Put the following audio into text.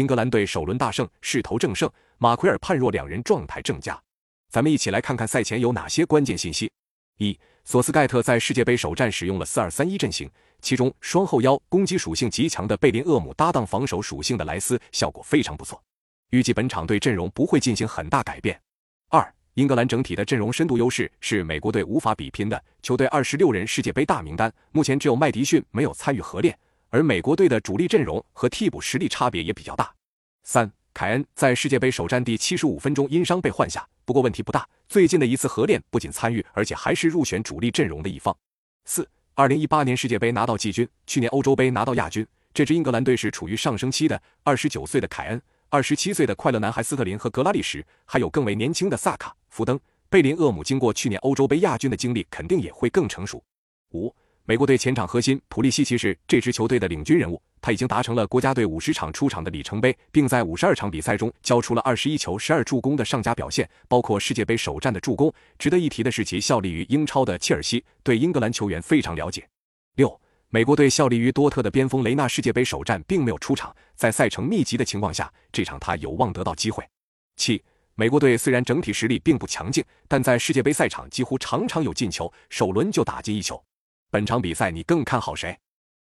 英格兰队首轮大胜，势头正盛，马奎尔、判若两人状态正佳。咱们一起来看看赛前有哪些关键信息。一，索斯盖特在世界杯首战使用了四二三一阵型，其中双后腰攻击属性极强的贝林厄姆搭档防守属性的莱斯，效果非常不错。预计本场队阵容不会进行很大改变。二，英格兰整体的阵容深度优势是美国队无法比拼的。球队二十六人世界杯大名单，目前只有麦迪逊没有参与合练，而美国队的主力阵容和替补实力差别也比较大。三。凯恩在世界杯首战第七十五分钟因伤被换下，不过问题不大。最近的一次合练不仅参与，而且还是入选主力阵容的一方。四，二零一八年世界杯拿到季军，去年欧洲杯拿到亚军。这支英格兰队是处于上升期的，二十九岁的凯恩，二十七岁的快乐男孩斯特林和格拉利什，还有更为年轻的萨卡、福登、贝林厄姆，经过去年欧洲杯亚军的经历，肯定也会更成熟。五。美国队前场核心普利西奇是这支球队的领军人物，他已经达成了国家队五十场出场的里程碑，并在五十二场比赛中交出了二十一球、十二助攻的上佳表现，包括世界杯首战的助攻。值得一提的是，其效力于英超的切尔西对英格兰球员非常了解。六，美国队效力于多特的边锋雷纳世界杯首战并没有出场，在赛程密集的情况下，这场他有望得到机会。七，美国队虽然整体实力并不强劲，但在世界杯赛场几乎场场有进球，首轮就打进一球。本场比赛你更看好谁？